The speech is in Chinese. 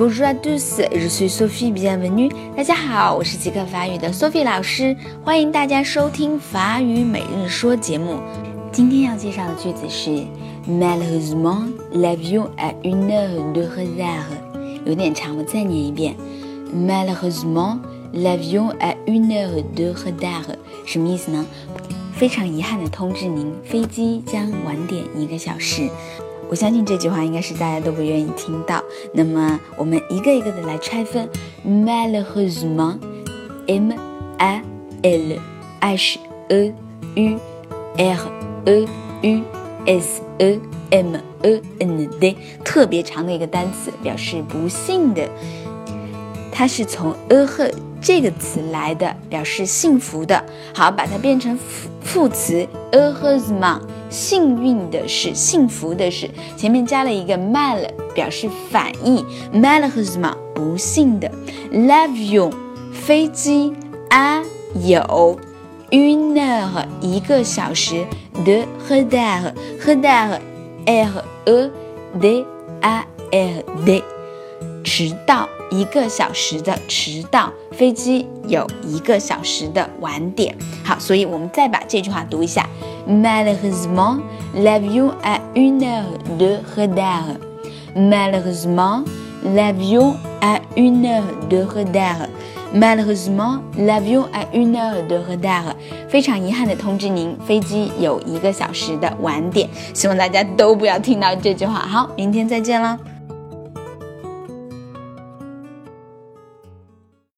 Bonjour à tous, je suis Sophie, bienvenue. 大家好，我是即刻法语的 Sophie 老师，欢迎大家收听法语每日说节目。今天要介绍的句子是 Malheureusement, l'avion a une heure de retard。有点长，我再念一遍。Malheureusement, l'avion a une heure de retard。什么意思呢？非常遗憾的通知您，飞机将晚点一个小时。我相信这句话应该是大家都不愿意听到。那么我们一个一个的来拆分。Malheureusement，M A L H E U R E U S E M E N D，特别长的一个单词，表示不幸的。它是从 e 和这个词来的，表示幸福的。好，把它变成副副词 e 和 s m a 幸运的是，幸福的是，前面加了一个 mal，表示反义。mal 和 s m a 不幸的。l'avion 飞机 a 有 une heure 一个小时 de retard retard r e d a r d 迟到。一个小时的迟到，飞机有一个小时的晚点。好，所以我们再把这句话读一下：Malheureusement, l'avion a une heure de retard. Malheureusement, l'avion a une heure de retard. Malheureusement, l'avion a une heure de retard. 非常遗憾的通知您，飞机有一个小时的晚点。希望大家都不要听到这句话。好，明天再见了。